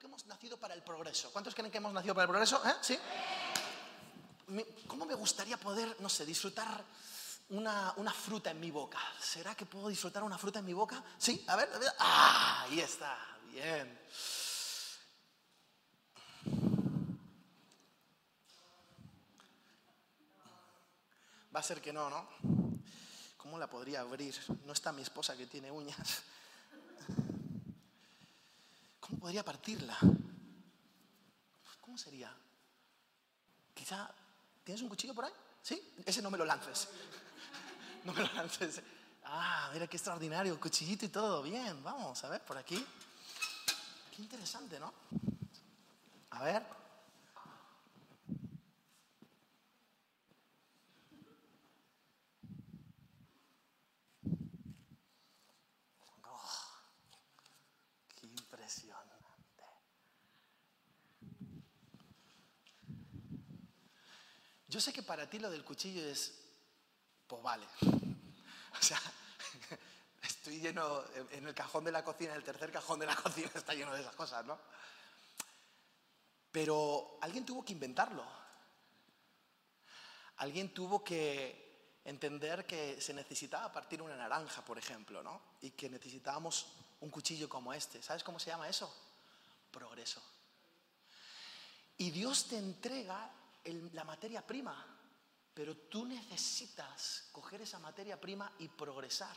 que hemos nacido para el progreso. ¿Cuántos creen que hemos nacido para el progreso? ¿Eh? ¿Cómo me gustaría poder, no sé, disfrutar una, una, fruta en mi boca? ¿Será que puedo disfrutar una fruta en mi boca? Sí, a ver, a ver. Ah, ahí está, bien. Va a ser que no, ¿no? ¿Cómo la podría abrir? No está mi esposa que tiene uñas. ¿Cómo podría partirla? ¿Cómo sería? Quizá, ¿tienes un cuchillo por ahí? ¿Sí? Ese no me lo lances. No me lo lances. Ah, mira qué extraordinario, cuchillito y todo. Bien, vamos, a ver, por aquí. Qué interesante, ¿no? A ver. Yo sé que para ti lo del cuchillo es, pues vale. O sea, estoy lleno, en el cajón de la cocina, el tercer cajón de la cocina está lleno de esas cosas, ¿no? Pero alguien tuvo que inventarlo. Alguien tuvo que entender que se necesitaba partir una naranja, por ejemplo, ¿no? Y que necesitábamos un cuchillo como este. ¿Sabes cómo se llama eso? Progreso. Y Dios te entrega la materia prima, pero tú necesitas coger esa materia prima y progresar.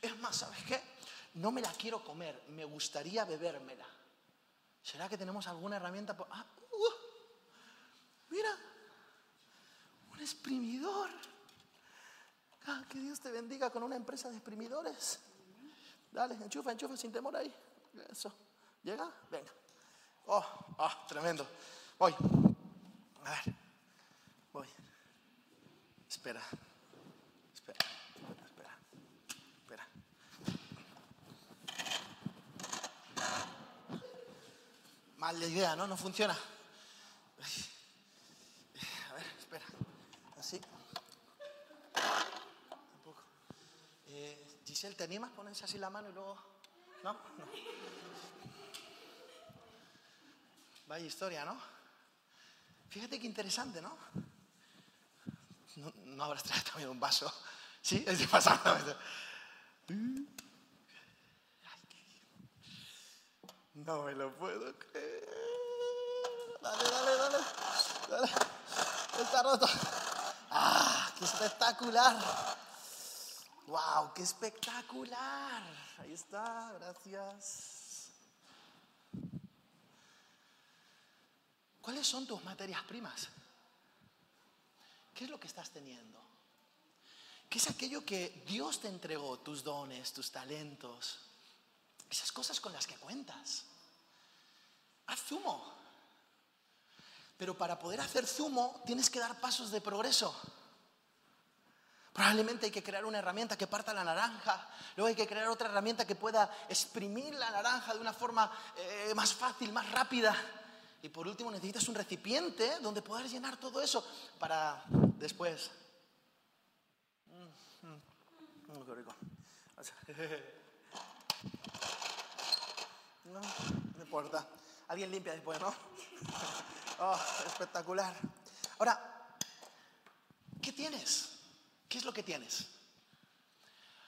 Es más, ¿sabes qué? No me la quiero comer, me gustaría bebérmela. ¿Será que tenemos alguna herramienta? Ah, uh, mira, un exprimidor. Ah, que Dios te bendiga con una empresa de exprimidores. Dale, enchufa, enchufa sin temor ahí. Eso. ¿Llega? Venga. Oh, oh, tremendo. Voy. A ver, voy. Espera. Espera, espera, espera. Mal la idea, ¿no? No funciona. A ver, espera. Así. Tampoco. Eh, Giselle, ¿te animas? Pones así la mano y luego... ¿No? No. Vaya historia, ¿no? Fíjate qué interesante, ¿no? No, habrás traído también un vaso. ¿Sí? Estoy pasando. No me lo puedo creer. Dale, dale, dale. dale. Está roto. ¡Ah! ¡Qué espectacular! ¡Wow! ¡Qué espectacular! Ahí está, gracias. ¿Cuáles son tus materias primas? ¿Qué es lo que estás teniendo? ¿Qué es aquello que Dios te entregó? Tus dones, tus talentos, esas cosas con las que cuentas. Haz zumo. Pero para poder hacer zumo tienes que dar pasos de progreso. Probablemente hay que crear una herramienta que parta la naranja, luego hay que crear otra herramienta que pueda exprimir la naranja de una forma eh, más fácil, más rápida. Y por último necesitas un recipiente donde poder llenar todo eso para después. Mm, mm, qué rico. No, no importa. Alguien limpia después, ¿no? Oh, espectacular. Ahora, ¿qué tienes? ¿Qué es lo que tienes?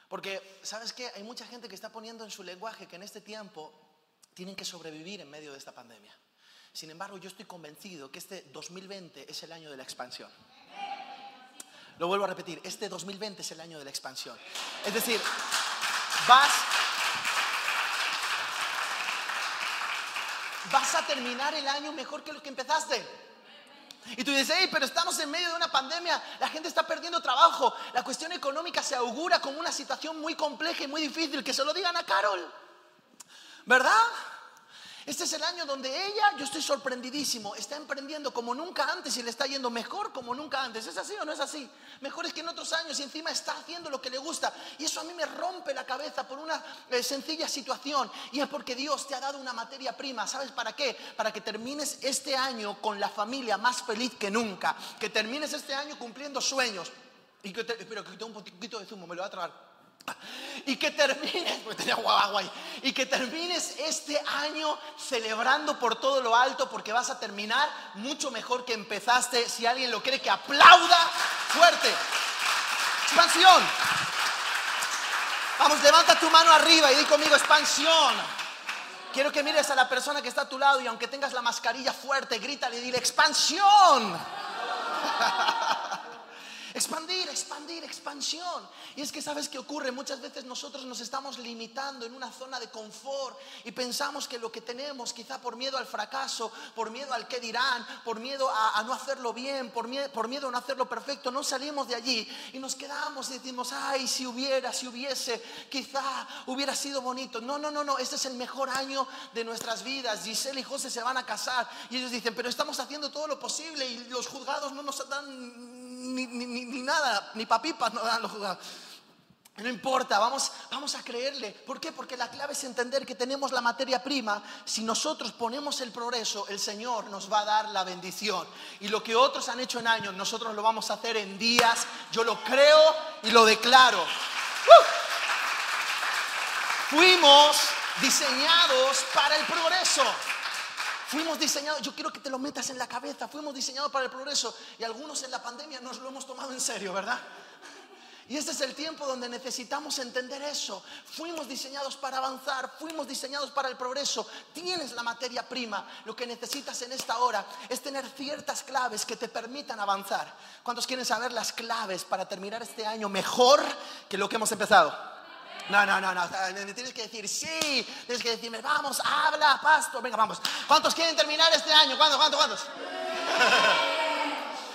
Porque, ¿sabes qué? Hay mucha gente que está poniendo en su lenguaje que en este tiempo tienen que sobrevivir en medio de esta pandemia. Sin embargo, yo estoy convencido que este 2020 es el año de la expansión. Lo vuelvo a repetir, este 2020 es el año de la expansión. Es decir, vas, vas a terminar el año mejor que lo que empezaste. Y tú dices, hey, pero estamos en medio de una pandemia, la gente está perdiendo trabajo, la cuestión económica se augura como una situación muy compleja y muy difícil, que se lo digan a Carol. ¿Verdad? Este es el año donde ella, yo estoy sorprendidísimo, está emprendiendo como nunca antes y le está yendo mejor como nunca antes. ¿Es así o no es así? Mejor es que en otros años y encima está haciendo lo que le gusta. Y eso a mí me rompe la cabeza por una eh, sencilla situación. Y es porque Dios te ha dado una materia prima. ¿Sabes para qué? Para que termines este año con la familia más feliz que nunca. Que termines este año cumpliendo sueños. Y que te, espero que tenga un poquito de zumo, me lo va a tragar. Y que termines, tenía y que termines este año celebrando por todo lo alto, porque vas a terminar mucho mejor que empezaste. Si alguien lo cree, que aplauda fuerte. Expansión. Vamos, levanta tu mano arriba y di conmigo expansión. Quiero que mires a la persona que está a tu lado y aunque tengas la mascarilla fuerte, grítale y dile expansión. Expandir, expandir, expansión. Y es que sabes qué ocurre, muchas veces nosotros nos estamos limitando en una zona de confort y pensamos que lo que tenemos, quizá por miedo al fracaso, por miedo al que dirán, por miedo a, no hacerlo bien, por por miedo a no hacerlo perfecto, no salimos de allí y nos quedamos y decimos, ay, si hubiera, si hubiese, quizá hubiera sido bonito. No, no, no, no, este es el mejor año de nuestras vidas. Giselle y José se van a casar y ellos dicen, pero estamos haciendo todo lo posible y los juzgados no nos dan ni, ni, nada, ni papipas no dan los juzgados. No importa, vamos, vamos a creerle. ¿Por qué? Porque la clave es entender que tenemos la materia prima. Si nosotros ponemos el progreso, el Señor nos va a dar la bendición. Y lo que otros han hecho en años, nosotros lo vamos a hacer en días. Yo lo creo y lo declaro. Fuimos diseñados para el progreso. Fuimos diseñados, yo quiero que te lo metas en la cabeza, fuimos diseñados para el progreso y algunos en la pandemia nos lo hemos tomado en serio, ¿verdad? Y este es el tiempo donde necesitamos entender eso. Fuimos diseñados para avanzar, fuimos diseñados para el progreso. Tienes la materia prima. Lo que necesitas en esta hora es tener ciertas claves que te permitan avanzar. ¿Cuántos quieren saber las claves para terminar este año mejor que lo que hemos empezado? No, no, no, no. Tienes que decir sí. Tienes que decirme, vamos, habla, pastor. Venga, vamos. ¿Cuántos quieren terminar este año? ¿Cuántos, cuántos, cuántos?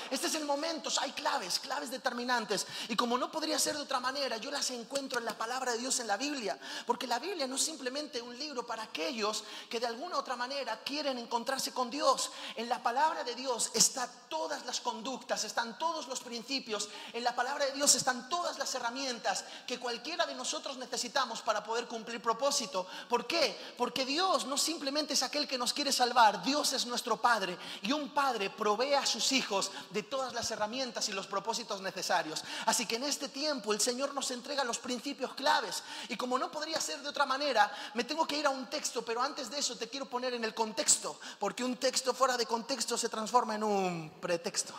Este es el momento, hay claves, claves determinantes. Y como no podría ser de otra manera, yo las encuentro en la palabra de Dios en la Biblia. Porque la Biblia no es simplemente un libro para aquellos que de alguna u otra manera quieren encontrarse con Dios. En la palabra de Dios están todas las conductas, están todos los principios. En la palabra de Dios están todas las herramientas que cualquiera de nosotros necesitamos para poder cumplir propósito. ¿Por qué? Porque Dios no simplemente es aquel que nos quiere salvar, Dios es nuestro Padre. Y un Padre provee a sus hijos de todas las herramientas y los propósitos necesarios. Así que en este tiempo el Señor nos entrega los principios claves. Y como no podría ser de otra manera, me tengo que ir a un texto, pero antes de eso te quiero poner en el contexto, porque un texto fuera de contexto se transforma en un pretexto.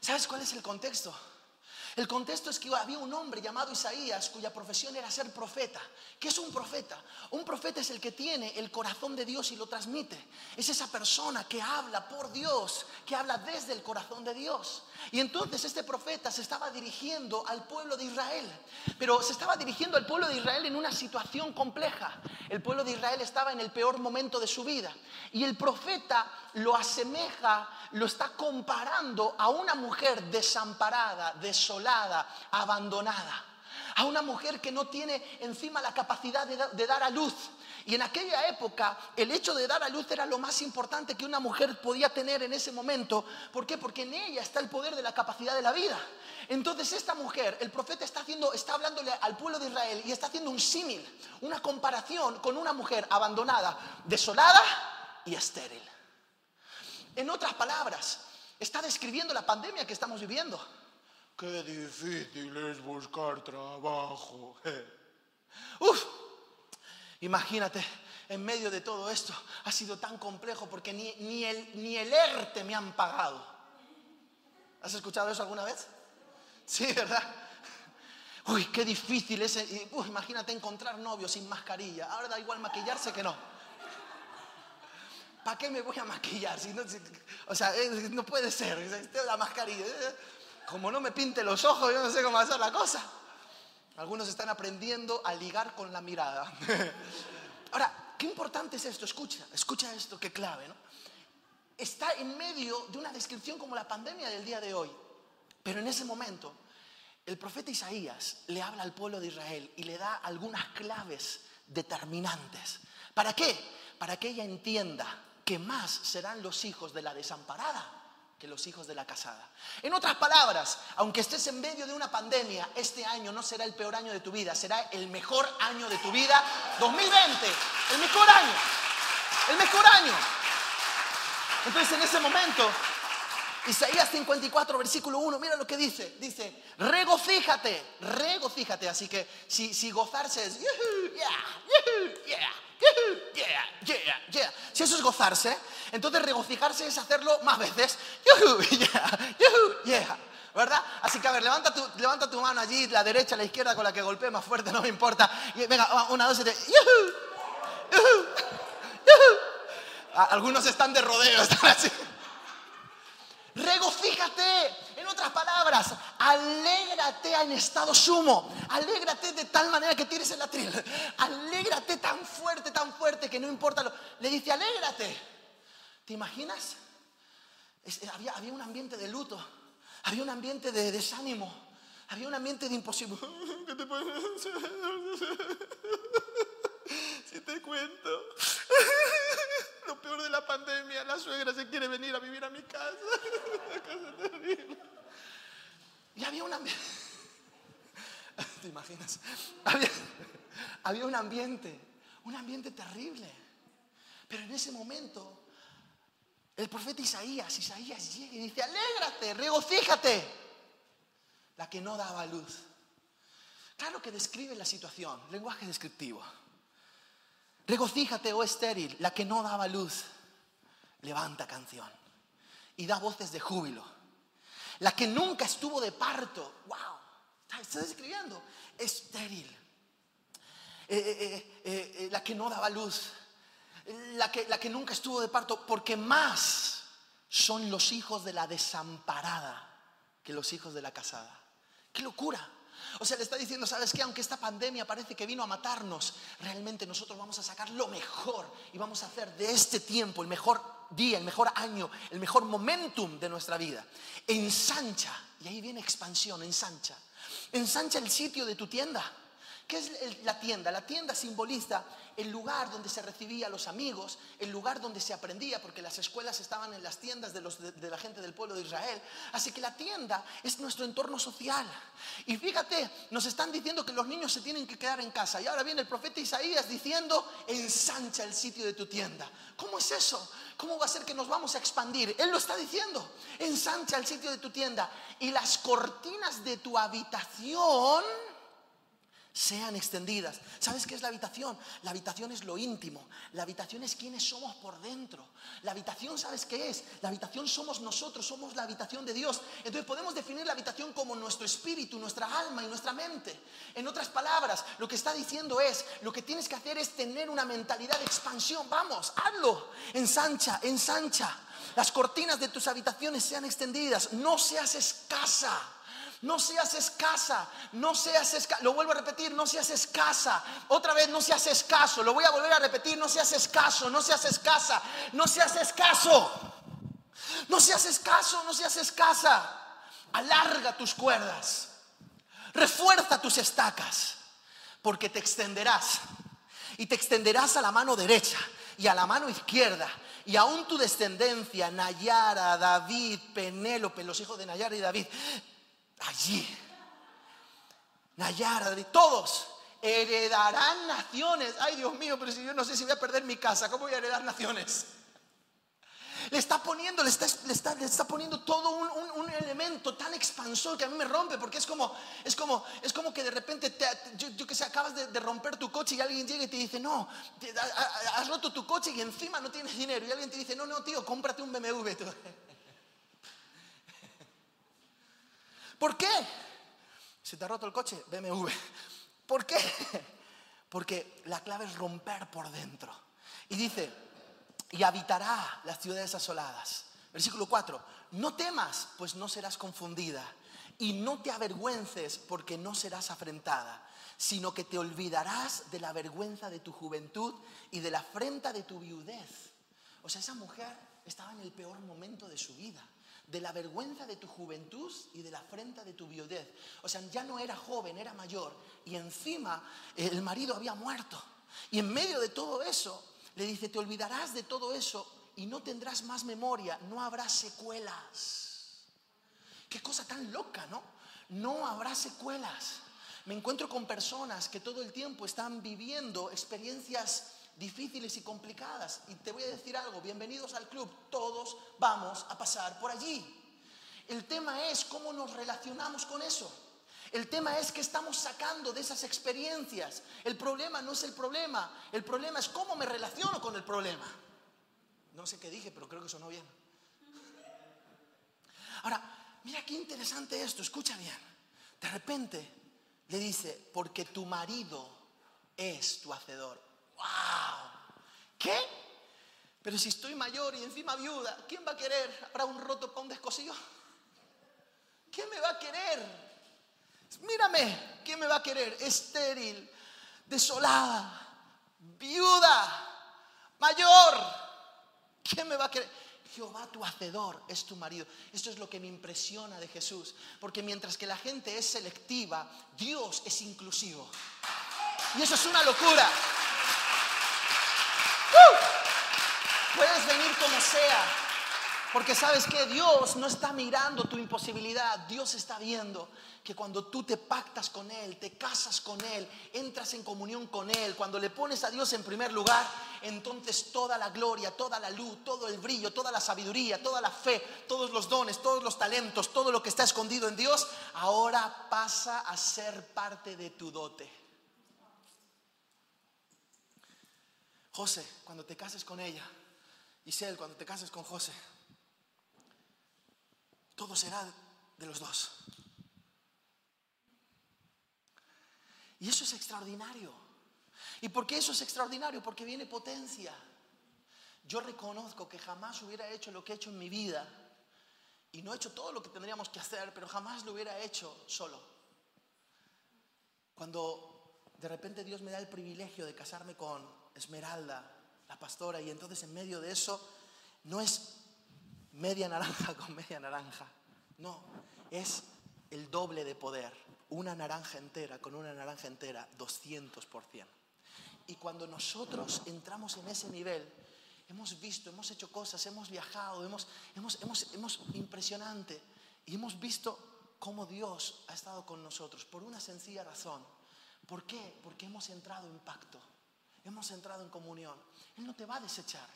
¿Sabes cuál es el contexto? El contexto es que había un hombre llamado Isaías cuya profesión era ser profeta. ¿Qué es un profeta? Un profeta es el que tiene el corazón de Dios y lo transmite. Es esa persona que habla por Dios, que habla desde el corazón de Dios. Y entonces este profeta se estaba dirigiendo al pueblo de Israel, pero se estaba dirigiendo al pueblo de Israel en una situación compleja. El pueblo de Israel estaba en el peor momento de su vida. Y el profeta lo asemeja, lo está comparando a una mujer desamparada, desolada, abandonada. A una mujer que no tiene encima la capacidad de, dar a luz. Y en aquella época el hecho de dar a luz era lo más importante que una mujer podía tener en ese momento. ¿Por qué? Porque en ella está el poder de la capacidad de la vida. Entonces esta mujer, el profeta está haciendo, está hablándole al pueblo de Israel y está haciendo un símil, una comparación con una mujer abandonada, desolada y estéril. En otras palabras, está describiendo la pandemia que estamos viviendo. Qué difícil es buscar trabajo. Uf, imagínate, en medio de todo esto ha sido tan complejo porque ni, ni, el, ni el ERTE me han pagado. ¿Has escuchado eso alguna vez? Sí, ¿verdad? Uy, qué difícil es. Imagínate encontrar novio sin mascarilla. Ahora da igual maquillarse que no. ¿Para qué me voy a maquillar? Si no, o sea, no puede ser. La mascarilla. Como no me pinte los ojos, yo no sé cómo hacer la cosa. Algunos están aprendiendo a ligar con la mirada. Ahora, qué importante es esto. Escucha, escucha esto, qué clave, ¿no? Está en medio de una descripción como la pandemia del día de hoy. Pero en ese momento, el profeta Isaías le habla al pueblo de Israel y le da algunas claves determinantes. ¿Para qué? Para que ella entienda que más serán los hijos de la desamparada los hijos de la casada. En otras palabras, aunque estés en medio de una pandemia, este año no será el peor año de tu vida, será el mejor año de tu vida, 2020, el mejor año, el mejor año. Entonces en ese momento Isaías 54, versículo 1, mira lo que dice. Dice, regocíjate, regocíjate. Así que si, si gozarse es. Si eso es gozarse, entonces regocijarse es hacerlo más veces. Yujú, yeah, yujú, yeah. ¿Verdad? Así que a ver, levanta tu, levanta tu mano allí, la derecha, la izquierda, con la que golpee más fuerte, no me importa. Venga, una, dos tres. ¡Yujú! ¡Yujú! ¡Yujú! A- Algunos están de rodeo, están así. Regocíjate, en otras palabras, alégrate en estado sumo, alégrate de tal manera que tires el atril, alégrate tan fuerte, tan fuerte que no importa lo. Le dice, alégrate. ¿Te imaginas? Es- había, un ambiente de luto, había un ambiente de desánimo, había un ambiente de imposible. ¿Qué te Si te cuento, lo peor de la pandemia, la suegra se quiere venir a vivir a mi casa. Una casa terrible. Y había un ambiente. ¿Te imaginas? Había, había un ambiente, un ambiente terrible. Pero en ese momento, el profeta Isaías, Isaías llega y dice, alégrate, regocíjate. La que no daba luz. Claro que describe la situación, lenguaje descriptivo. Regocíjate, oh estéril, la que no daba luz. Levanta canción y da voces de júbilo. La que nunca estuvo de parto. ¡Wow! Está, describiendo. Estéril. Eh, eh, eh, la que no daba luz. La que, la que nunca estuvo de parto. Porque más son los hijos de la desamparada que los hijos de la casada. ¡Qué locura! O sea, le está diciendo, ¿sabes qué? Aunque esta pandemia parece que vino a matarnos, realmente nosotros vamos a sacar lo mejor y vamos a hacer de este tiempo el mejor día, el mejor año, el mejor momentum de nuestra vida. Ensancha, y ahí viene expansión, ensancha. Ensancha el sitio de tu tienda. ¿Qué es la tienda? La tienda simboliza el lugar donde se recibía a los amigos, el lugar donde se aprendía, porque las escuelas estaban en las tiendas de, de la gente del pueblo de Israel. Así que la tienda es nuestro entorno social. Y fíjate, nos están diciendo que los niños se tienen que quedar en casa. Y ahora viene el profeta Isaías diciendo, ensancha el sitio de tu tienda. ¿Cómo es eso? ¿Cómo va a ser que nos vamos a expandir? Él lo está diciendo, ensancha el sitio de tu tienda. Y las cortinas de tu habitación sean extendidas. ¿Sabes qué es la habitación? La habitación es lo íntimo. La habitación es quienes somos por dentro. La habitación, ¿sabes qué es? La habitación somos nosotros, somos la habitación de Dios. Entonces podemos definir la habitación como nuestro espíritu, nuestra alma y nuestra mente. En otras palabras, lo que está diciendo es, lo que tienes que hacer es tener una mentalidad de expansión. Vamos, hazlo. Ensancha, ensancha. Las cortinas de tus habitaciones sean extendidas. No seas escasa. No seas escasa, no seas escasa. Lo vuelvo a repetir, no seas escasa. Otra vez, no seas escaso. Lo voy a volver a repetir, no seas escaso, no seas escasa, no seas escaso. No seas escaso, no seas escasa. Alarga tus cuerdas. Refuerza tus estacas, porque te extenderás. Y te extenderás a la mano derecha y a la mano izquierda. Y aún tu descendencia, Nayara, David, Penélope, los hijos de Nayara y David, allí. Nayara, todos heredarán naciones. Ay, Dios mío, pero si yo no sé si voy a perder mi casa, ¿cómo voy a heredar naciones? Le está poniendo, le está, le está, le está poniendo todo un, elemento tan expansor que a mí me rompe, porque es como, es como, es como que de repente, te- yo, que sé, acabas de, de romper tu coche y alguien llega y te dice, no, te- ha- ha- has roto tu coche y encima no tienes dinero. Y alguien te dice, no, no, tío, cómprate un BMW. Tú, ¿Por qué? Si te ha roto el coche, BMW. ¿Por qué? Porque la clave es romper por dentro. Y dice, y habitará las ciudades asoladas. Versículo 4, no temas, pues no serás confundida. Y no te avergüences, porque no serás afrentada, sino que te olvidarás de la vergüenza de tu juventud y de la afrenta de tu viudez. O sea, esa mujer estaba en el peor momento de su vida. De la vergüenza de tu juventud y de la afrenta de tu viudez. O sea, ya no era joven, era mayor. Y encima el marido había muerto. Y en medio de todo eso, le dice, te olvidarás de todo eso y no tendrás más memoria, no habrá secuelas. Qué cosa tan loca, ¿no? No habrá secuelas. Me encuentro con personas que todo el tiempo están viviendo experiencias difíciles y complicadas. Y te voy a decir algo, bienvenidos al club, todos vamos a pasar por allí. El tema es cómo nos relacionamos con eso. El tema es que estamos sacando de esas experiencias. El problema no es el problema, el problema es cómo me relaciono con el problema. No sé qué dije, pero creo que sonó bien. Ahora, mira qué interesante esto, escucha bien. De repente le dice, porque tu marido es tu hacedor. ¡Wow! ¿Qué? Pero si estoy mayor y encima viuda, ¿quién va a querer? ¿Habrá un roto para un descosido? ¿Quién me va a querer? Mírame, ¿quién me va a querer? Estéril, desolada, viuda, mayor. ¿Quién me va a querer? Jehová tu hacedor es tu marido. Esto es lo que me impresiona de Jesús. Porque mientras que la gente es selectiva, Dios es inclusivo. Y eso es una locura. Puedes venir como sea. Porque sabes que Dios no está mirando tu imposibilidad, Dios está viendo que cuando tú te pactas con Él, te casas con Él, entras en comunión con Él, cuando le pones a Dios en primer lugar, entonces toda la gloria, toda la luz, todo el brillo, toda la sabiduría, toda la fe, todos los dones, todos los talentos, todo lo que está escondido en Dios, ahora pasa a ser parte de tu dote. José, cuando te cases con ella, Isel, cuando te cases con José, todo será de los dos. Y eso es extraordinario. ¿Y por qué eso es extraordinario? Porque viene potencia. Yo reconozco que jamás hubiera hecho lo que he hecho en mi vida. Y no he hecho todo lo que tendríamos que hacer, pero jamás lo hubiera hecho solo. Cuando de repente Dios me da el privilegio de casarme con Esmeralda, la pastora, y entonces en medio de eso no es media naranja con media naranja. No, es el doble de poder. Una naranja entera con una naranja entera, 200%. Y cuando nosotros entramos en ese nivel, hemos visto, hemos hecho cosas, hemos viajado, hemos, hemos, hemos, hemos impresionante. Y hemos visto cómo Dios ha estado con nosotros por una sencilla razón. ¿Por qué? Porque hemos entrado en pacto, hemos entrado en comunión. Él no te va a desechar.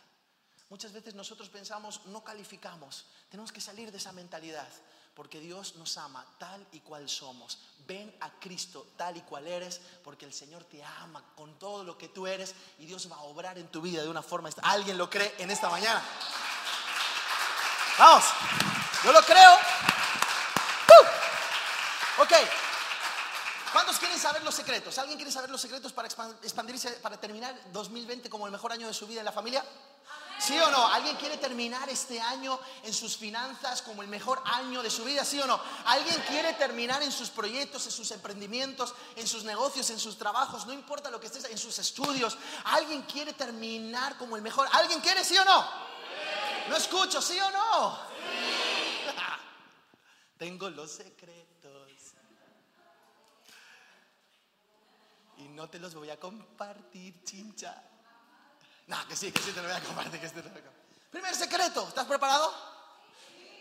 Muchas veces nosotros pensamos, no calificamos, tenemos que salir de esa mentalidad, porque Dios nos ama tal y cual somos. Ven a Cristo tal y cual eres, porque el Señor te ama con todo lo que tú eres y Dios va a obrar en tu vida de una forma... ¿Alguien lo cree en esta mañana? Vamos, yo lo creo. Ok, ¿cuántos quieren saber los secretos? ¿Alguien quiere saber los secretos para expandirse, para terminar 2020 como el mejor año de su vida en la familia? ¿Sí o no? ¿Alguien quiere terminar este año en sus finanzas como el mejor año de su vida? ¿Sí o no? ¿Alguien quiere terminar en sus proyectos, en sus emprendimientos, en sus negocios, en sus trabajos? No importa lo que estés, en sus estudios. ¿Alguien quiere terminar como el mejor? ¿Alguien quiere, sí o no? No escucho, ¿sí o no? Tengo los secretos. Y no te los voy a compartir, chincha. No, que sí, que sí te lo voy a compartir, que sí te lo voy a compartir. Primer secreto, ¿estás preparado?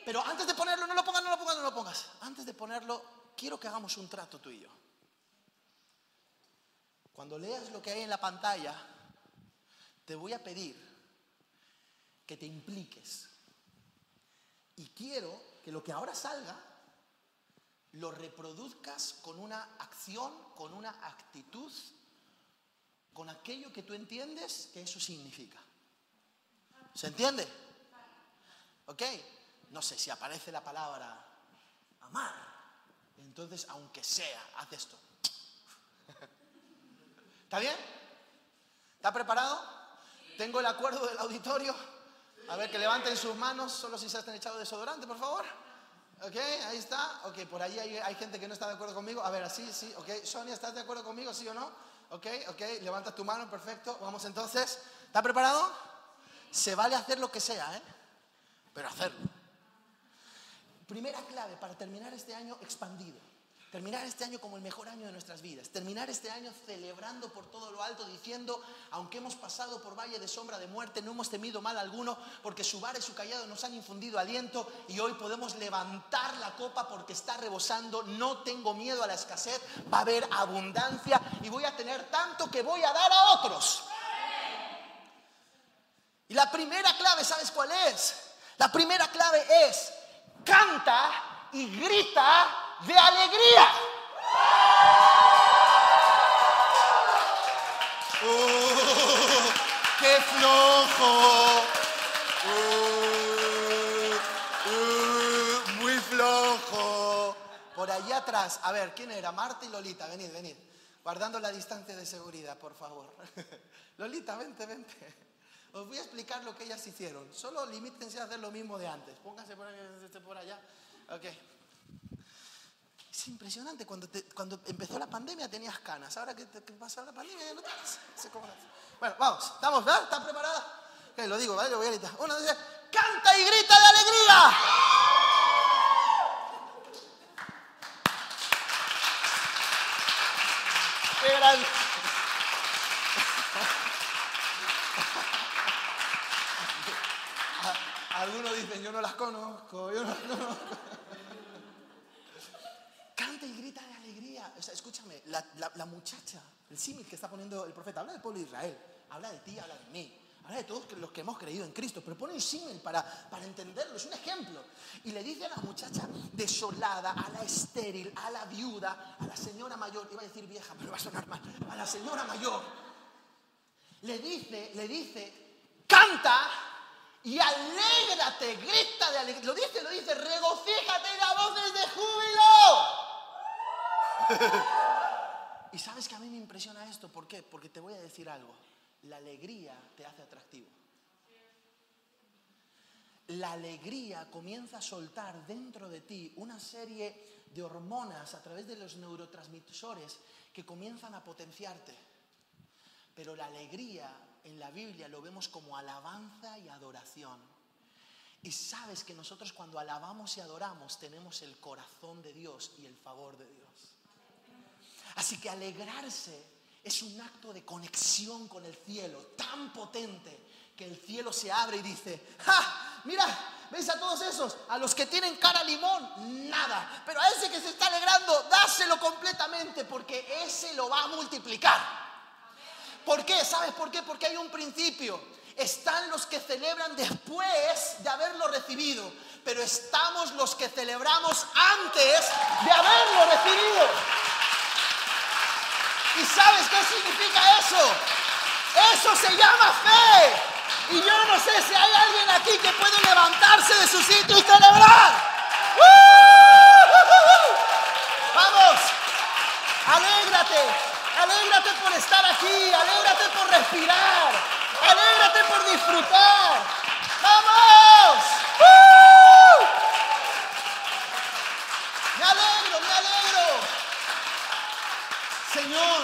Pero antes de ponerlo, no lo pongas, no lo pongas, no lo pongas. Antes de ponerlo, quiero que hagamos un trato tú y yo. Cuando leas lo que hay en la pantalla, te voy a pedir que te impliques. Y quiero que lo que ahora salga lo reproduzcas con una acción, con una actitud con aquello que tú entiendes que eso significa. ¿Se entiende? ¿Ok? No sé si aparece la palabra amar. Entonces, aunque sea, haz esto. ¿Está bien? ¿Está preparado? Tengo el acuerdo del auditorio. A ver, que levanten sus manos, solo si se han echado desodorante, por favor. ¿Ok? Ahí está. Ok, por ahí hay, gente que no está de acuerdo conmigo. A ver, así, sí. ¿Ok? Sonia, ¿estás de acuerdo conmigo, sí o no? Ok, ok, levanta tu mano, perfecto. Vamos entonces. ¿Está preparado? Se vale hacer lo que sea, ¿eh? Pero hacerlo. Primera clave para terminar este año expandido. Terminar este año como el mejor año de nuestras vidas. Terminar este año celebrando por todo lo alto, diciendo, aunque hemos pasado por valle de sombra de muerte, no hemos temido mal alguno, porque su vara y su callado nos han infundido aliento y hoy podemos levantar la copa porque está rebosando. No tengo miedo a la escasez, va a haber abundancia y voy a tener tanto que voy a dar a otros. Y la primera clave, ¿sabes cuál es? La primera clave es canta y grita de alegría. ¡Uh! ¡Qué flojo! ¡Uh! ¡Uh! muy flojo. Por allá atrás, a ver, ¿quién era? Marta y Lolita, venid, venid. Guardando la distancia de seguridad, por favor. Lolita, vente, vente. Os voy a explicar lo que ellas hicieron. Solo limítense a hacer lo mismo de antes. Pónganse por, por allá. Ok. Es impresionante, cuando, cuando empezó la pandemia tenías canas, ahora que, pasa la pandemia ya no tienes. Bueno, vamos, ¿estamos? ¿verdad? ¿Están preparadas? lo digo, ¿vale? Lo voy a gritar. Uno dice, canta y grita de alegría. Qué. Algunos dicen, yo no las conozco, yo no las conozco. Y grita de alegría. Escúchame, la, muchacha, el símil que está poniendo el profeta, habla del pueblo de Israel, habla de ti, habla de mí, habla de todos los que hemos creído en Cristo, pero pone un símil para, para entenderlo, es un ejemplo. Y le dice a la muchacha desolada, a la estéril, a la viuda, a la señora mayor, iba a decir vieja, pero va a sonar mal, a la señora mayor, le dice, le dice, canta y alégrate, grita de alegría. Lo dice, lo dice, regocíjate y da voces de júbilo. Y sabes que a mí me impresiona esto, ¿por qué? Porque te voy a decir algo. La alegría te hace atractivo. La alegría comienza a soltar dentro de ti una serie de hormonas a través de los neurotransmisores que comienzan a potenciarte. Pero la alegría en la Biblia lo vemos como alabanza y adoración. Y sabes que nosotros cuando alabamos y adoramos tenemos el corazón de Dios y el favor de Dios. Así que alegrarse es un acto de conexión con el cielo tan potente que el cielo se abre y dice, ¡ja! Mira, ¿ves a todos esos? A los que tienen cara limón, nada. Pero a ese que se está alegrando, dáselo completamente porque ese lo va a multiplicar. ¿Por qué? ¿Sabes por qué? Porque hay un principio. Están los que celebran después de haberlo recibido, pero estamos los que celebramos antes de haberlo recibido. ¿Y sabes qué significa eso? Eso se llama fe. Y yo no sé si hay alguien aquí que puede levantarse de su sitio y celebrar. Vamos, alégrate, Alégrate por estar aquí, alégrate por respirar, alégrate por disfrutar. ¡Vamos! Me alegro, me alegro. Señor,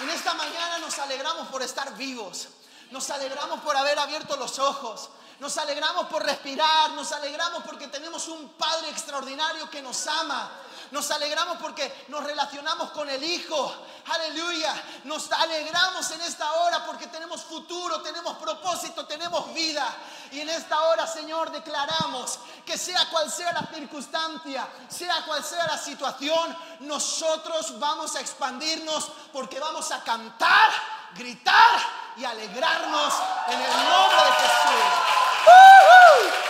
en esta mañana nos alegramos por estar vivos. Nos alegramos por haber abierto los ojos. Nos alegramos por respirar. Nos alegramos porque tenemos un Padre extraordinario que nos ama nos alegramos porque nos relacionamos con el Hijo. Aleluya. Nos alegramos en esta hora porque tenemos futuro, tenemos propósito, tenemos vida. Y en esta hora, Señor, declaramos que sea cual sea la circunstancia, sea cual sea la situación, nosotros vamos a expandirnos porque vamos a cantar, gritar y alegrarnos en el nombre de Jesús. Jesús.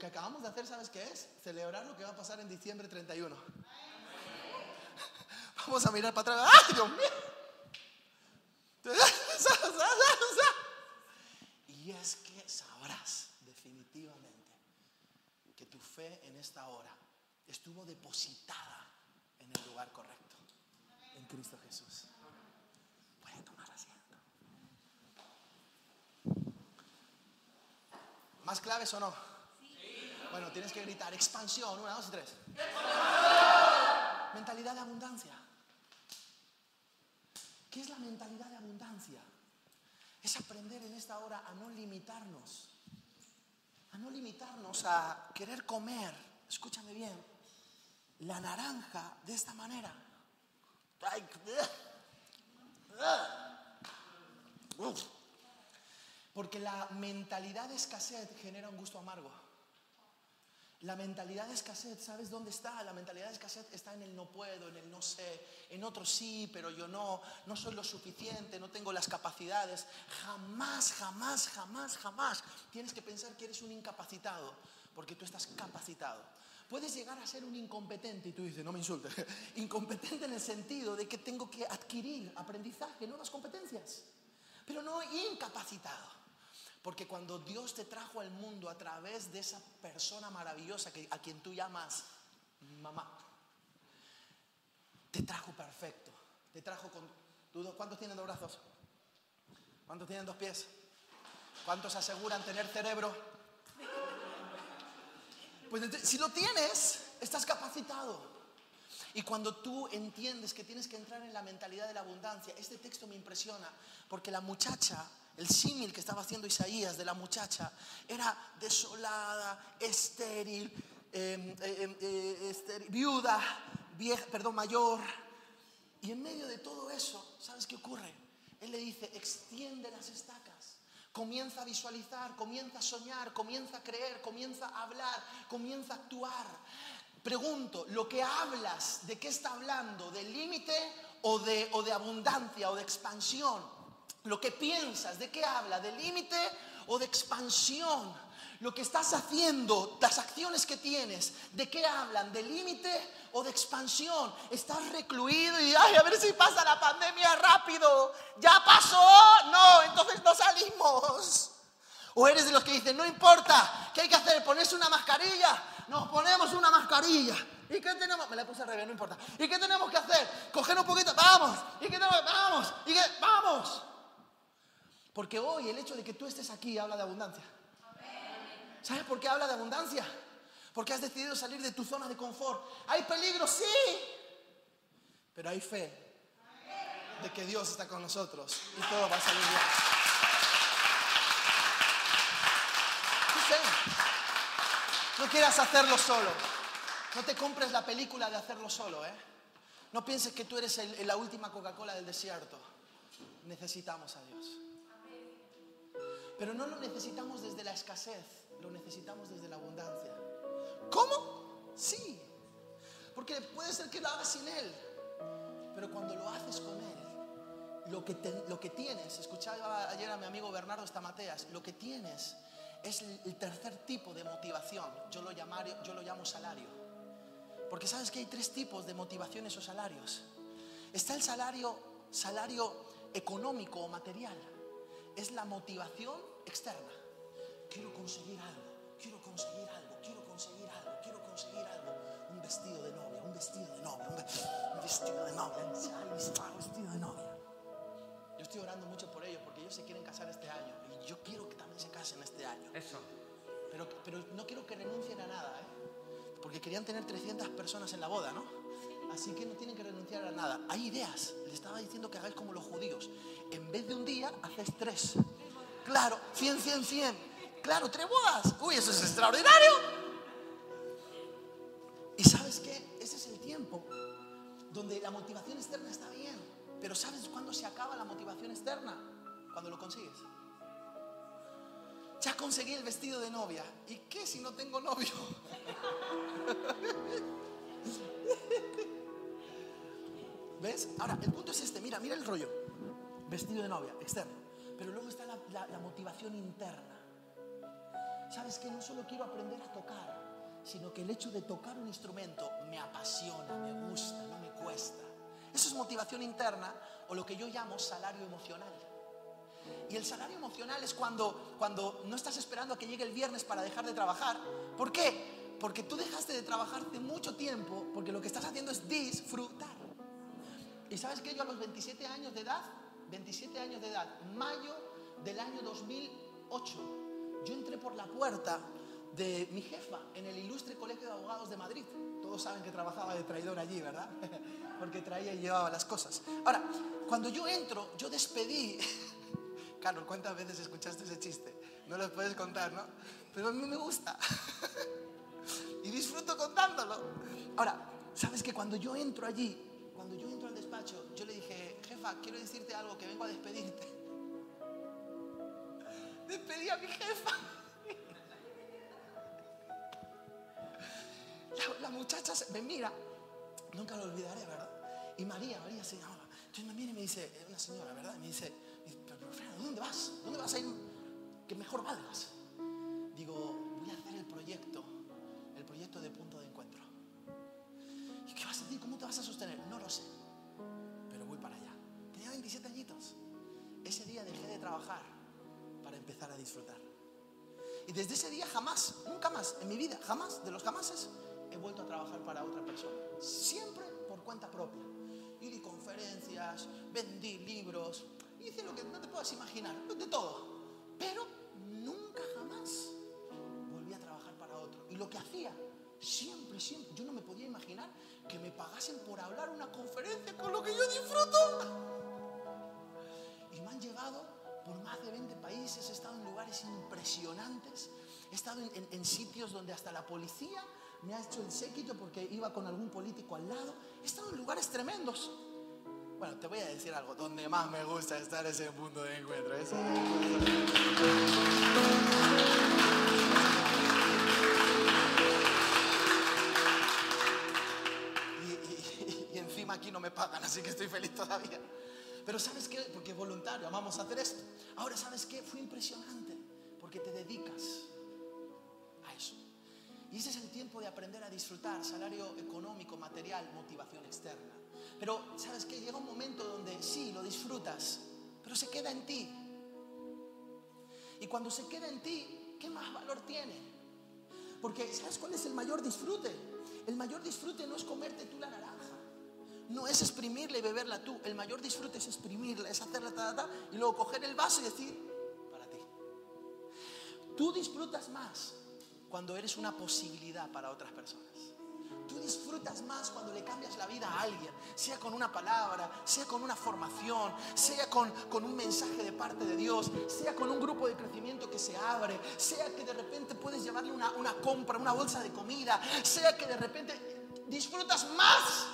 Que acabamos de hacer, ¿sabes qué es? Celebrar lo que va a pasar en diciembre 31. Vamos a mirar para atrás. ¡Ay, Dios mío! Y es que sabrás definitivamente que tu fe en esta hora estuvo depositada en el lugar correcto, en Cristo Jesús. Tomar asiento. ¿Más claves o no? Bueno, tienes que gritar expansión, una, dos y tres. Mentalidad de abundancia. ¿Qué es la mentalidad de abundancia? Es aprender en esta hora a no limitarnos, a no limitarnos a querer comer, escúchame bien, la naranja de esta manera. Porque la mentalidad de escasez genera un gusto amargo. La mentalidad de escasez, ¿sabes dónde está? La mentalidad de escasez está en el no puedo, en el no sé, en otro sí, pero yo no, no soy lo suficiente, no tengo las capacidades. Jamás, jamás, jamás, jamás tienes que pensar que eres un incapacitado, porque tú estás capacitado. Puedes llegar a ser un incompetente y tú dices, no me insultes, incompetente en el sentido de que tengo que adquirir aprendizaje, nuevas competencias, pero no incapacitado. Porque cuando Dios te trajo al mundo a través de esa persona maravillosa que, a quien tú llamas mamá, te trajo perfecto. Te trajo con... ¿Cuántos tienen dos brazos? ¿Cuántos tienen dos pies? ¿Cuántos aseguran tener cerebro? Pues si lo tienes, estás capacitado. Y cuando tú entiendes que tienes que entrar en la mentalidad de la abundancia, este texto me impresiona, porque la muchacha el símil que estaba haciendo Isaías de la muchacha era desolada, estéril, em, em, eh, viuda, vieja, perdón, mayor. Y en medio de todo eso, ¿sabes qué ocurre? Él le dice, extiende las estacas. Comienza a visualizar, comienza a soñar, comienza a creer, comienza a hablar, comienza a actuar. Pregunto, ¿lo que hablas, de qué está hablando? ¿De límite o de abundancia o de expansión? Lo que piensas, de qué habla, de límite o de expansión. Lo que estás haciendo, las acciones que tienes, ¿de qué hablan? ¿De límite o de expansión? Estás recluido y, ay, a ver si pasa la pandemia rápido. ¿Ya pasó? No, entonces no salimos. O eres de los que dicen, no importa, ¿qué hay que hacer? ¿Ponerse una mascarilla? Nos ponemos una mascarilla. ¿Y qué tenemos? Me la puse al revés, no importa. ¿Y qué tenemos que hacer? Coger un poquito, vamos. ¿Y qué tenemos? Vamos. ¿Y qué? Vamos. Porque hoy el hecho de que tú estés aquí habla de abundancia. ¿Sabes por qué habla de abundancia? Porque has decidido salir de tu zona de confort. Hay peligro, sí, pero hay fe de que Dios está con nosotros y todo va a salir bien. No quieras hacerlo solo. No te compres la película de hacerlo solo, ¿eh? No pienses que tú eres la última Coca-Cola del desierto. Necesitamos a Dios. Pero no lo necesitamos desde la escasez, lo necesitamos desde la abundancia. ¿Cómo? Sí. Porque puede ser que lo hagas sin Él, pero cuando lo haces con Él, lo que, lo que tienes, escuchaba ayer a mi amigo Bernardo Stamateas, lo que tienes es el, tercer tipo de motivación, yo lo, yo lo llamo salario. Porque sabes que hay tres tipos de motivaciones o salarios. Está el salario, salario económico o material. Es la motivación externa. Quiero conseguir algo, quiero conseguir algo, quiero conseguir algo, quiero conseguir algo. Un vestido de novia, un vestido de novia, un, vestido de novia, un vestido de novia. Yo estoy orando mucho por ellos porque ellos se quieren casar este año y yo quiero que también se casen este año. Eso. Pero, pero no quiero que renuncien a nada, ¿eh? porque querían tener 300 personas en la boda, ¿no? Así que no tienen que renunciar a nada. Hay ideas. Les estaba diciendo que hagáis como los judíos. En vez de un día, hacéis tres. Claro, 100, 100, 100. Claro, tres bodas. Uy, eso es extraordinario. Y sabes qué? Ese es el tiempo donde la motivación externa está bien. Pero ¿sabes cuándo se acaba la motivación externa? Cuando lo consigues. Ya conseguí el vestido de novia. ¿Y qué si no tengo novio? ¿Ves? Ahora, el punto es este. Mira, mira el rollo. Vestido de novia, externo. Pero luego está la, motivación interna. ¿Sabes que No solo quiero aprender a tocar, sino que el hecho de tocar un instrumento me apasiona, me gusta, no me cuesta. Eso es motivación interna o lo que yo llamo salario emocional. Y el salario emocional es cuando, cuando no estás esperando a que llegue el viernes para dejar de trabajar. ¿Por qué? Porque tú dejaste de trabajar hace mucho tiempo, porque lo que estás haciendo es disfrutar. ¿Y sabes que yo a los 27 años de edad, 27 años de edad, mayo del año 2008, yo entré por la puerta de mi jefa en el ilustre Colegio de Abogados de Madrid. Todos saben que trabajaba de traidor allí, ¿verdad? Porque traía y llevaba las cosas. Ahora, cuando yo entro, yo despedí. Carlos, ¿cuántas veces escuchaste ese chiste? No lo puedes contar, ¿no? Pero a mí me gusta. y disfruto contándolo. Ahora, ¿sabes que cuando yo entro allí, cuando yo entro al despacho, yo le dije, quiero decirte algo que vengo a despedirte. Despedí a mi jefa. La, la muchacha se- me mira, nunca lo olvidaré, ¿verdad? Y María, María se llamaba. Entonces me mira y me dice, una señora, ¿verdad? Y me dice, pero, pero, Fernando, ¿dónde vas? ¿Dónde vas a ir? Que mejor valgas. Digo, voy a hacer el proyecto, el proyecto de punto de encuentro. ¿Y qué vas a decir? ¿Cómo te vas a sostener? No lo sé, 27 añitos. Ese día dejé de trabajar para empezar a disfrutar. Y desde ese día jamás, nunca más, en mi vida, jamás, de los jamases, he vuelto a trabajar para otra persona. Siempre por cuenta propia. Y di conferencias, vendí libros, hice lo que no te puedas imaginar, de todo. Pero nunca jamás volví a trabajar para otro. Y lo que hacía, siempre, siempre, yo no me podía imaginar que me pagasen por hablar una conferencia con lo que yo disfruto. Me han llevado por más de 20 países, he estado en lugares impresionantes, he estado en, en- en sitios donde hasta la policía me ha hecho el séquito porque iba con algún político al lado, he estado en lugares tremendos. Bueno, te voy a decir algo, donde más me gusta estar es en punto de encuentro. Y, y- y encima aquí no me pagan, así que estoy feliz todavía. Pero ¿sabes qué? Porque voluntario, vamos a hacer esto. Ahora, ¿sabes qué? Fue impresionante, porque te dedicas a eso. Y ese es el tiempo de aprender a disfrutar, salario económico, material, motivación externa. Pero, ¿sabes qué? Llega un momento donde sí, lo disfrutas, pero se queda en ti. Y cuando se queda en ti, ¿qué más valor tiene? Porque ¿sabes cuál es el mayor disfrute? El mayor disfrute no es comerte tú la naranja. No es exprimirla y beberla tú. El mayor disfrute es exprimirla, es hacerla ta, ta, y luego coger el vaso y decir, para ti. Tú disfrutas más cuando eres una posibilidad para otras personas. Tú disfrutas más cuando le cambias la vida a alguien, sea con una palabra, sea con una formación, sea con, con un mensaje de parte de Dios, sea con un grupo de crecimiento que se abre, sea que de repente puedes llevarle una, una compra, una bolsa de comida, sea que de repente disfrutas más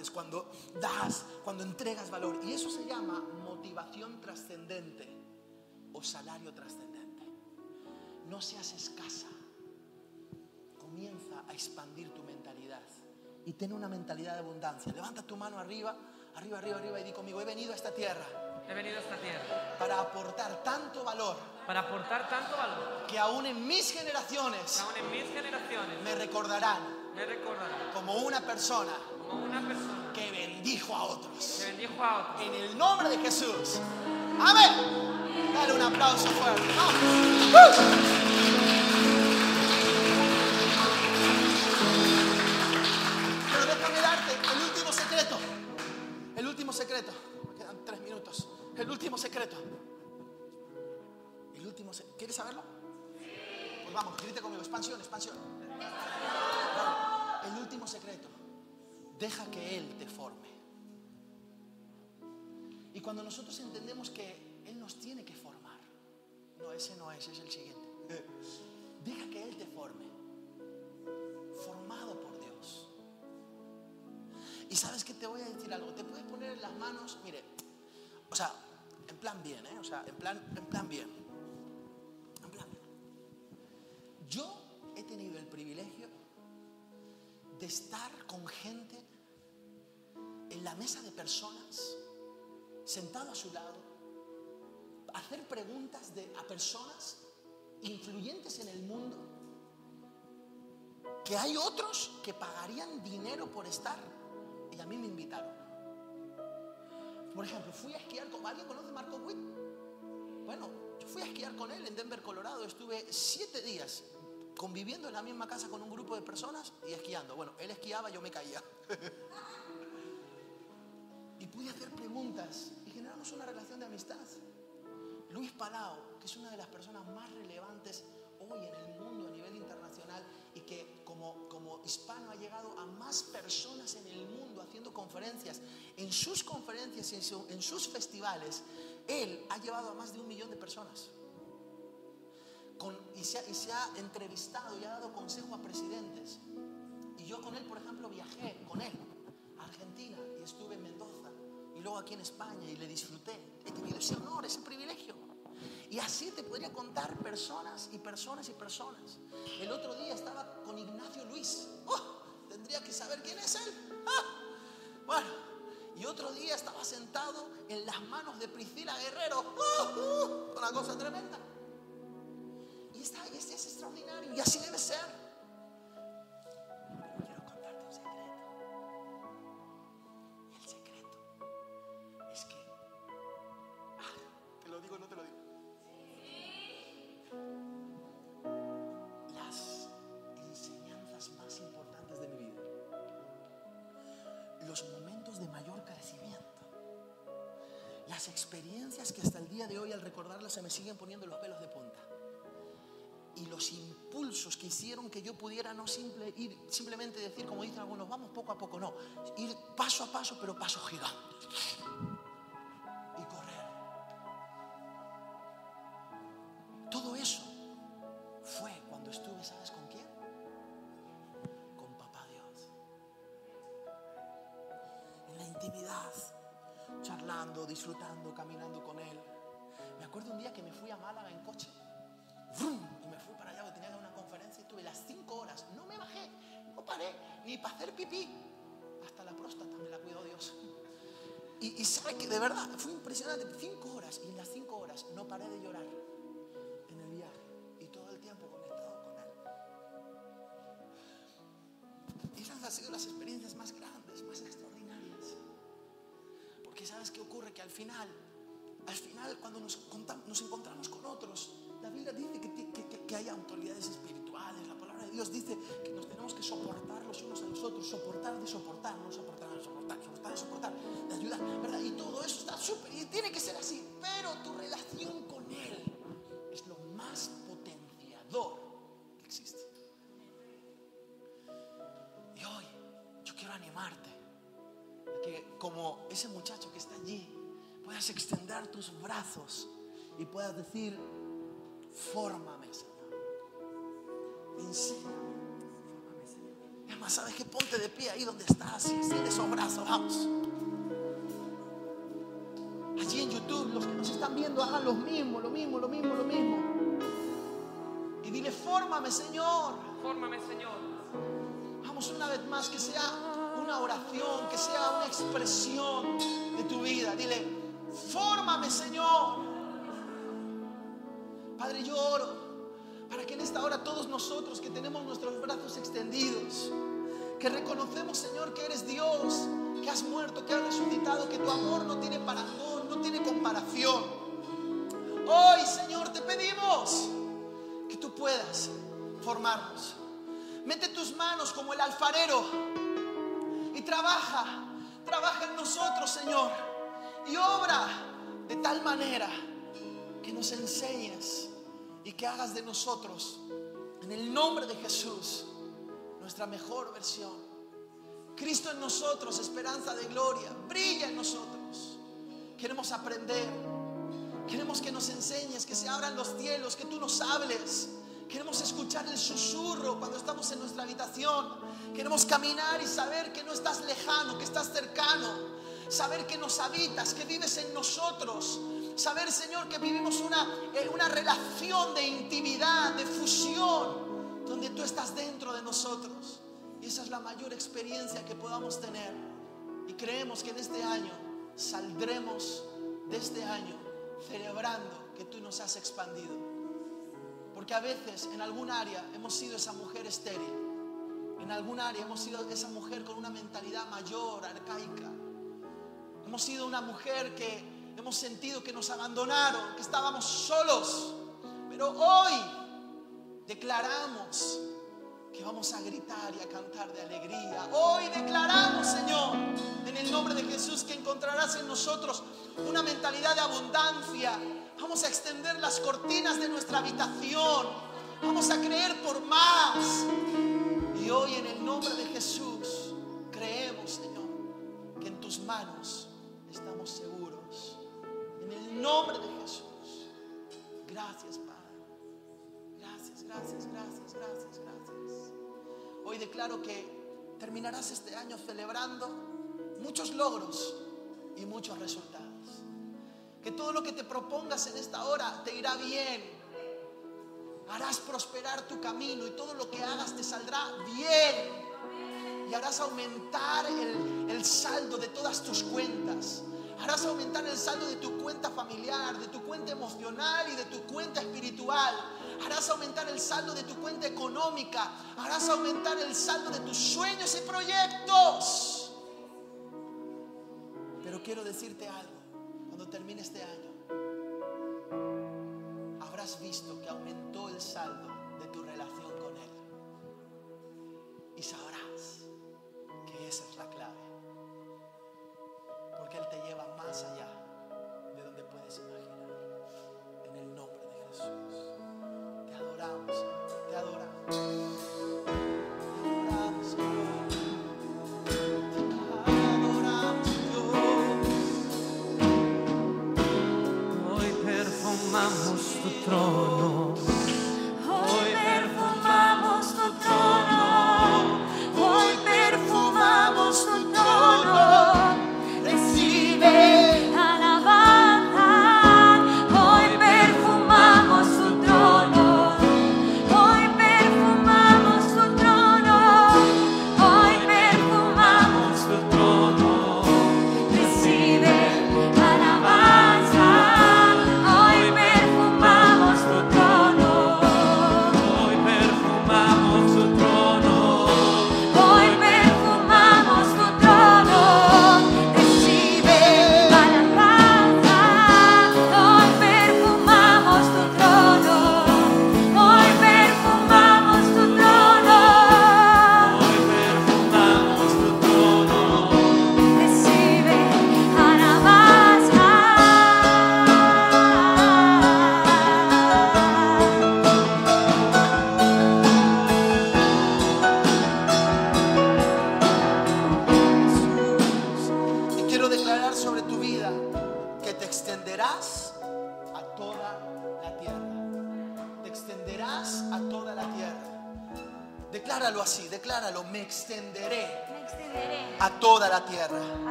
compartes, cuando das, cuando entregas valor. Y eso se llama motivación trascendente o salario trascendente. No seas escasa. Comienza a expandir tu mentalidad y ten una mentalidad de abundancia. Levanta tu mano arriba, arriba, arriba, arriba y di conmigo, he venido a esta tierra He venido a esta tierra para aportar tanto valor para aportar tanto valor que aún en mis generaciones aún en mis generaciones me recordarán como una persona como una persona que bendijo a otros. que bendijo a otros. En el nombre de Jesús. Amén. Dale un aplauso fuerte. Vamos. Pero déjame darte el último secreto. El último secreto. Me quedan tres minutos. El último secreto. El último secreto. ¿Quieres saberlo? Pues vamos, grite conmigo. Expansión, expansión. Secreto. Deja que Él te forme. Y cuando nosotros entendemos que Él nos tiene que formar, no, ese no es, es el siguiente. Deja que Él te forme, formado por Dios. Y sabes que te voy a decir algo, te puedes poner en las manos, mire, o sea, en plan bien, ¿eh? O sea, en plan, en plan bien. En plan bien. Yo he tenido el privilegio de estar con gente en la mesa de personas, sentado a su lado, hacer preguntas a personas influyentes en el mundo, que hay otros que pagarían dinero por estar y a mí me invitaron. Por ejemplo, fui a esquiar con alguien, ¿conoce Marco Witt? Bueno, yo fui a esquiar con él en Denver, Colorado. Estuve siete días conviviendo en la misma casa con un grupo de personas y esquiando. Bueno, él esquiaba, yo me caía. y pude hacer preguntas y generamos una relación de amistad. Luis Palau, que es una de las personas más relevantes hoy en el mundo a nivel internacional y que como, como hispano ha llegado a más personas en el mundo haciendo conferencias. En sus conferencias y en, su- en sus festivales, él ha llevado a más de un millón de personas. Con- y, se ha, y se ha entrevistado y ha dado consejo a presidentes. Y yo con él, por ejemplo, viajé con él a Argentina y estuve en Mendoza y luego aquí en España y le disfruté. He tenido ese honor, ese privilegio. Y así te podría contar personas y personas y personas. El otro día estaba con Ignacio Luis. ¡Oh! Tendría que saber quién es él. ¡Ah! Bueno, y otro día estaba sentado en las manos de Priscila Guerrero. ¡Oh! ¡Uh! Una cosa tremenda. Y, está, y este es extraordinario. Y así debe ser. Quiero contarte un secreto. Y el secreto es que... Ah, ¿Te lo digo no te lo digo? Las enseñanzas más importantes de mi vida. Los momentos de mayor crecimiento. Las experiencias que hasta el día de hoy al recordarlas se me siguen poniendo los pelos de punta y los impulsos que hicieron que yo pudiera no simple, ir, simplemente decir, como dicen algunos, vamos poco a poco, no, ir paso a paso, pero paso gigante. Y correr. Todo eso fue cuando estuve, ¿sabes con quién? Con Papá Dios. En la intimidad, charlando, disfrutando, caminando con Él. Me acuerdo un día que me fui a Málaga en coche. Y me fui para allá porque tenía que una conferencia y tuve las cinco horas. No me bajé, no paré, ni para hacer pipí. Hasta la próstata me la cuidó Dios. Y, y sabe que de verdad fue impresionante. Cinco horas y en las cinco horas no paré de llorar en el viaje y todo el tiempo conectado con Él. Y esas han sido las experiencias más grandes, más extraordinarias. Porque sabes qué ocurre que al final, al final cuando nos, nos encontramos con otros, la Biblia dice que, hay autoridades espirituales, la palabra de Dios dice que nos tenemos que soportar los unos a los otros, soportar de soportar, no soportar de soportar, soportar de soportar, de ayudar, ¿verdad? Y todo eso está súper y tiene que ser así, pero tu relación con Él es lo más potenciador que existe. Y hoy yo quiero animarte a que como ese muchacho que está allí, puedas extender tus brazos y puedas decir, fórmame, Señor. Enséñame. Fórmame, Señor. Y además, ¿sabes qué? Ponte de pie ahí donde estás extiende esos brazos, vamos. Allí en YouTube, los que nos están viendo, hagan lo mismo, lo mismo, lo mismo, lo mismo. Y dile, fórmame, Señor. Fórmame, Señor. Vamos una vez más, que sea una oración, que sea una expresión de tu vida. Dile, fórmame Señor. Padre, yo oro para que en esta hora todos nosotros que tenemos nuestros brazos extendidos, que reconocemos Señor que eres Dios, que has muerto, que has resucitado, que tu amor no tiene parangón, no tiene comparación. Hoy Señor te pedimos que tú puedas formarnos. Mete tus manos como el alfarero y trabaja, trabaja en nosotros, Señor. Y obra de tal manera que nos enseñes y que hagas de nosotros, en el nombre de Jesús, nuestra mejor versión. Cristo en nosotros, esperanza de gloria, brilla en nosotros. Queremos aprender, queremos que nos enseñes, que se abran los cielos, que tú nos hables. Queremos escuchar el susurro cuando estamos en nuestra habitación. Queremos caminar y saber que no estás lejano, que estás cercano. Saber que nos habitas, que vives en nosotros. Saber, Señor, que vivimos una, eh, una relación de intimidad, de fusión, donde tú estás dentro de nosotros. Y esa es la mayor experiencia que podamos tener Y creemos que en este año saldremos de este año celebrando que tú nos has expandido. Porque a veces en algún área hemos sido esa mujer estéril. En algún área hemos sido esa mujer con una mentalidad mayor, arcaica. Hemos sido una mujer que hemos sentido que nos abandonaron, que estábamos solos. Pero hoy declaramos que vamos a gritar y a cantar de alegría. Hoy declaramos, Señor, en el nombre de Jesús, que encontrarás en nosotros una mentalidad de abundancia. Vamos a extender las cortinas de nuestra habitación. Vamos a creer por más. Y hoy en el nombre de Jesús creemos, Señor, que en tus manos estamos seguros. En el nombre de Jesús. Gracias, Padre. Gracias, gracias, gracias, gracias, gracias. Hoy declaro que terminarás este año celebrando muchos logros y muchos resultados. Que todo lo que te propongas en esta hora te irá bien. Harás prosperar tu camino y todo lo que hagas te saldrá bien. Y harás aumentar el, el saldo de todas tus cuentas. Harás aumentar el saldo de tu cuenta familiar, de tu cuenta emocional y de tu cuenta espiritual. Harás aumentar el saldo de tu cuenta económica. Harás aumentar el saldo de tus sueños y proyectos. Pero quiero decirte algo. Cuando termine este año, habrás visto que aumentó el saldo de tu relación con Él. Y sabrás que esa es la clave.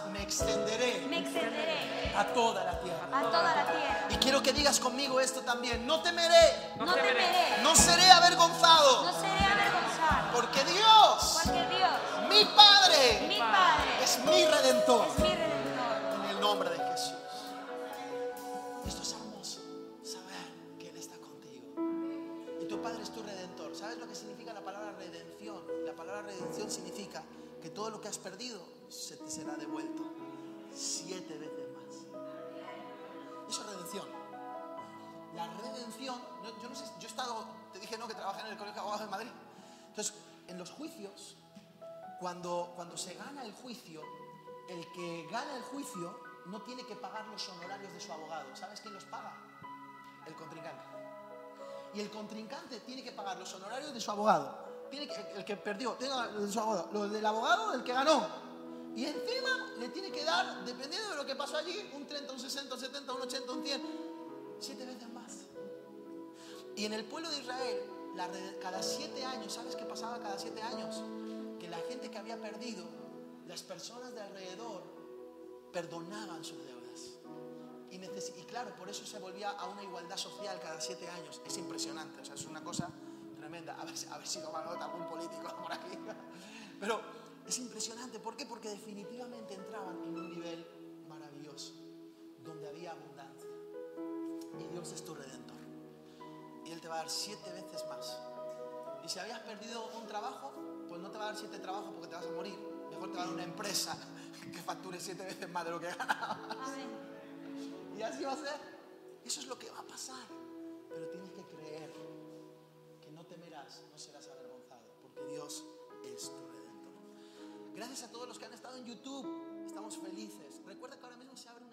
Más, me extenderé Me extenderé a toda la tierra. a toda la tierra. Y quiero que digas conmigo esto también, no temeré, No temeré, no seré avergonzado, no seré avergonzado, porque Dios, porque Dios, mi Padre, mi Padre, es mi redentor. es mi redentor. En el nombre de Jesús. Esto es hermoso, saber que Él está contigo. Y tu Padre es tu redentor. ¿Sabes lo que significa la palabra redención? La palabra redención significa que todo lo que has perdido se te será devuelto siete veces más. Eso es redención. La redención, yo, yo no sé, yo he estado, te dije no que trabajé en el Colegio de Abogados de Madrid. Entonces, en los juicios, cuando, cuando se gana el juicio, el que gana el juicio no tiene que pagar los honorarios de su abogado. ¿Sabes quién los paga? El contrincante. Y el contrincante tiene que pagar los honorarios de su abogado. Tiene que- el que perdió, tiene los de su abogado. Los del abogado del que ganó. Y encima le tiene que dar, dependiendo de lo que pasó allí, un 30, un 60, un 70, un 80, un 100. Siete veces más. Y en el pueblo de Israel, la cada siete años, ¿sabes qué pasaba cada siete años? Que la gente que había perdido, las personas de alrededor, perdonaban sus deudas. Y, y claro, por eso se volvía a una igualdad social cada siete años. Es impresionante, o sea, es una cosa tremenda. Haber, haber sido malota algún político por aquí. Pero Es impresionante. ¿Por qué? Porque definitivamente entraban en un nivel maravilloso, donde había abundancia. Y Dios es tu redentor. Y Él te va a dar siete veces más. Y si habías perdido un trabajo, pues no te va a dar siete trabajos porque te vas a morir. Mejor te va a dar una empresa que facture siete veces más de lo que ganaba. Amén. Y así va a ser. Eso es lo que va a pasar. Pero tienes que creer que no temerás, no serás avergonzado, porque Dios es tu redentor. Gracias a todos los que han estado en YouTube. Estamos felices. Recuerda que ahora mismo se abre